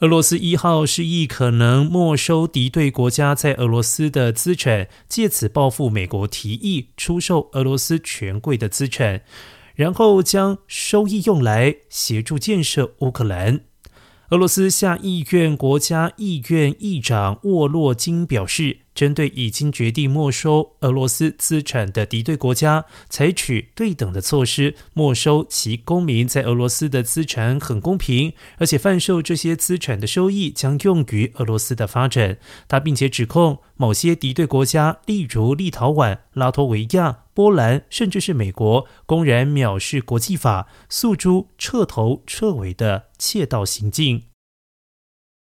俄罗斯一号示意可能没收敌对国家在俄罗斯的资产，借此报复美国提议出售俄罗斯权贵的资产，然后将收益用来协助建设乌克兰。俄罗斯下议院国家议院议长沃洛金表示，针对已经决定没收俄罗斯资产的敌对国家，采取对等的措施，没收其公民在俄罗斯的资产很公平，而且贩售这些资产的收益将用于俄罗斯的发展。他并且指控某些敌对国家，例如立陶宛、拉脱维亚、波兰，甚至是美国，公然藐视国际法，诉诸彻头彻尾的窃盗行径。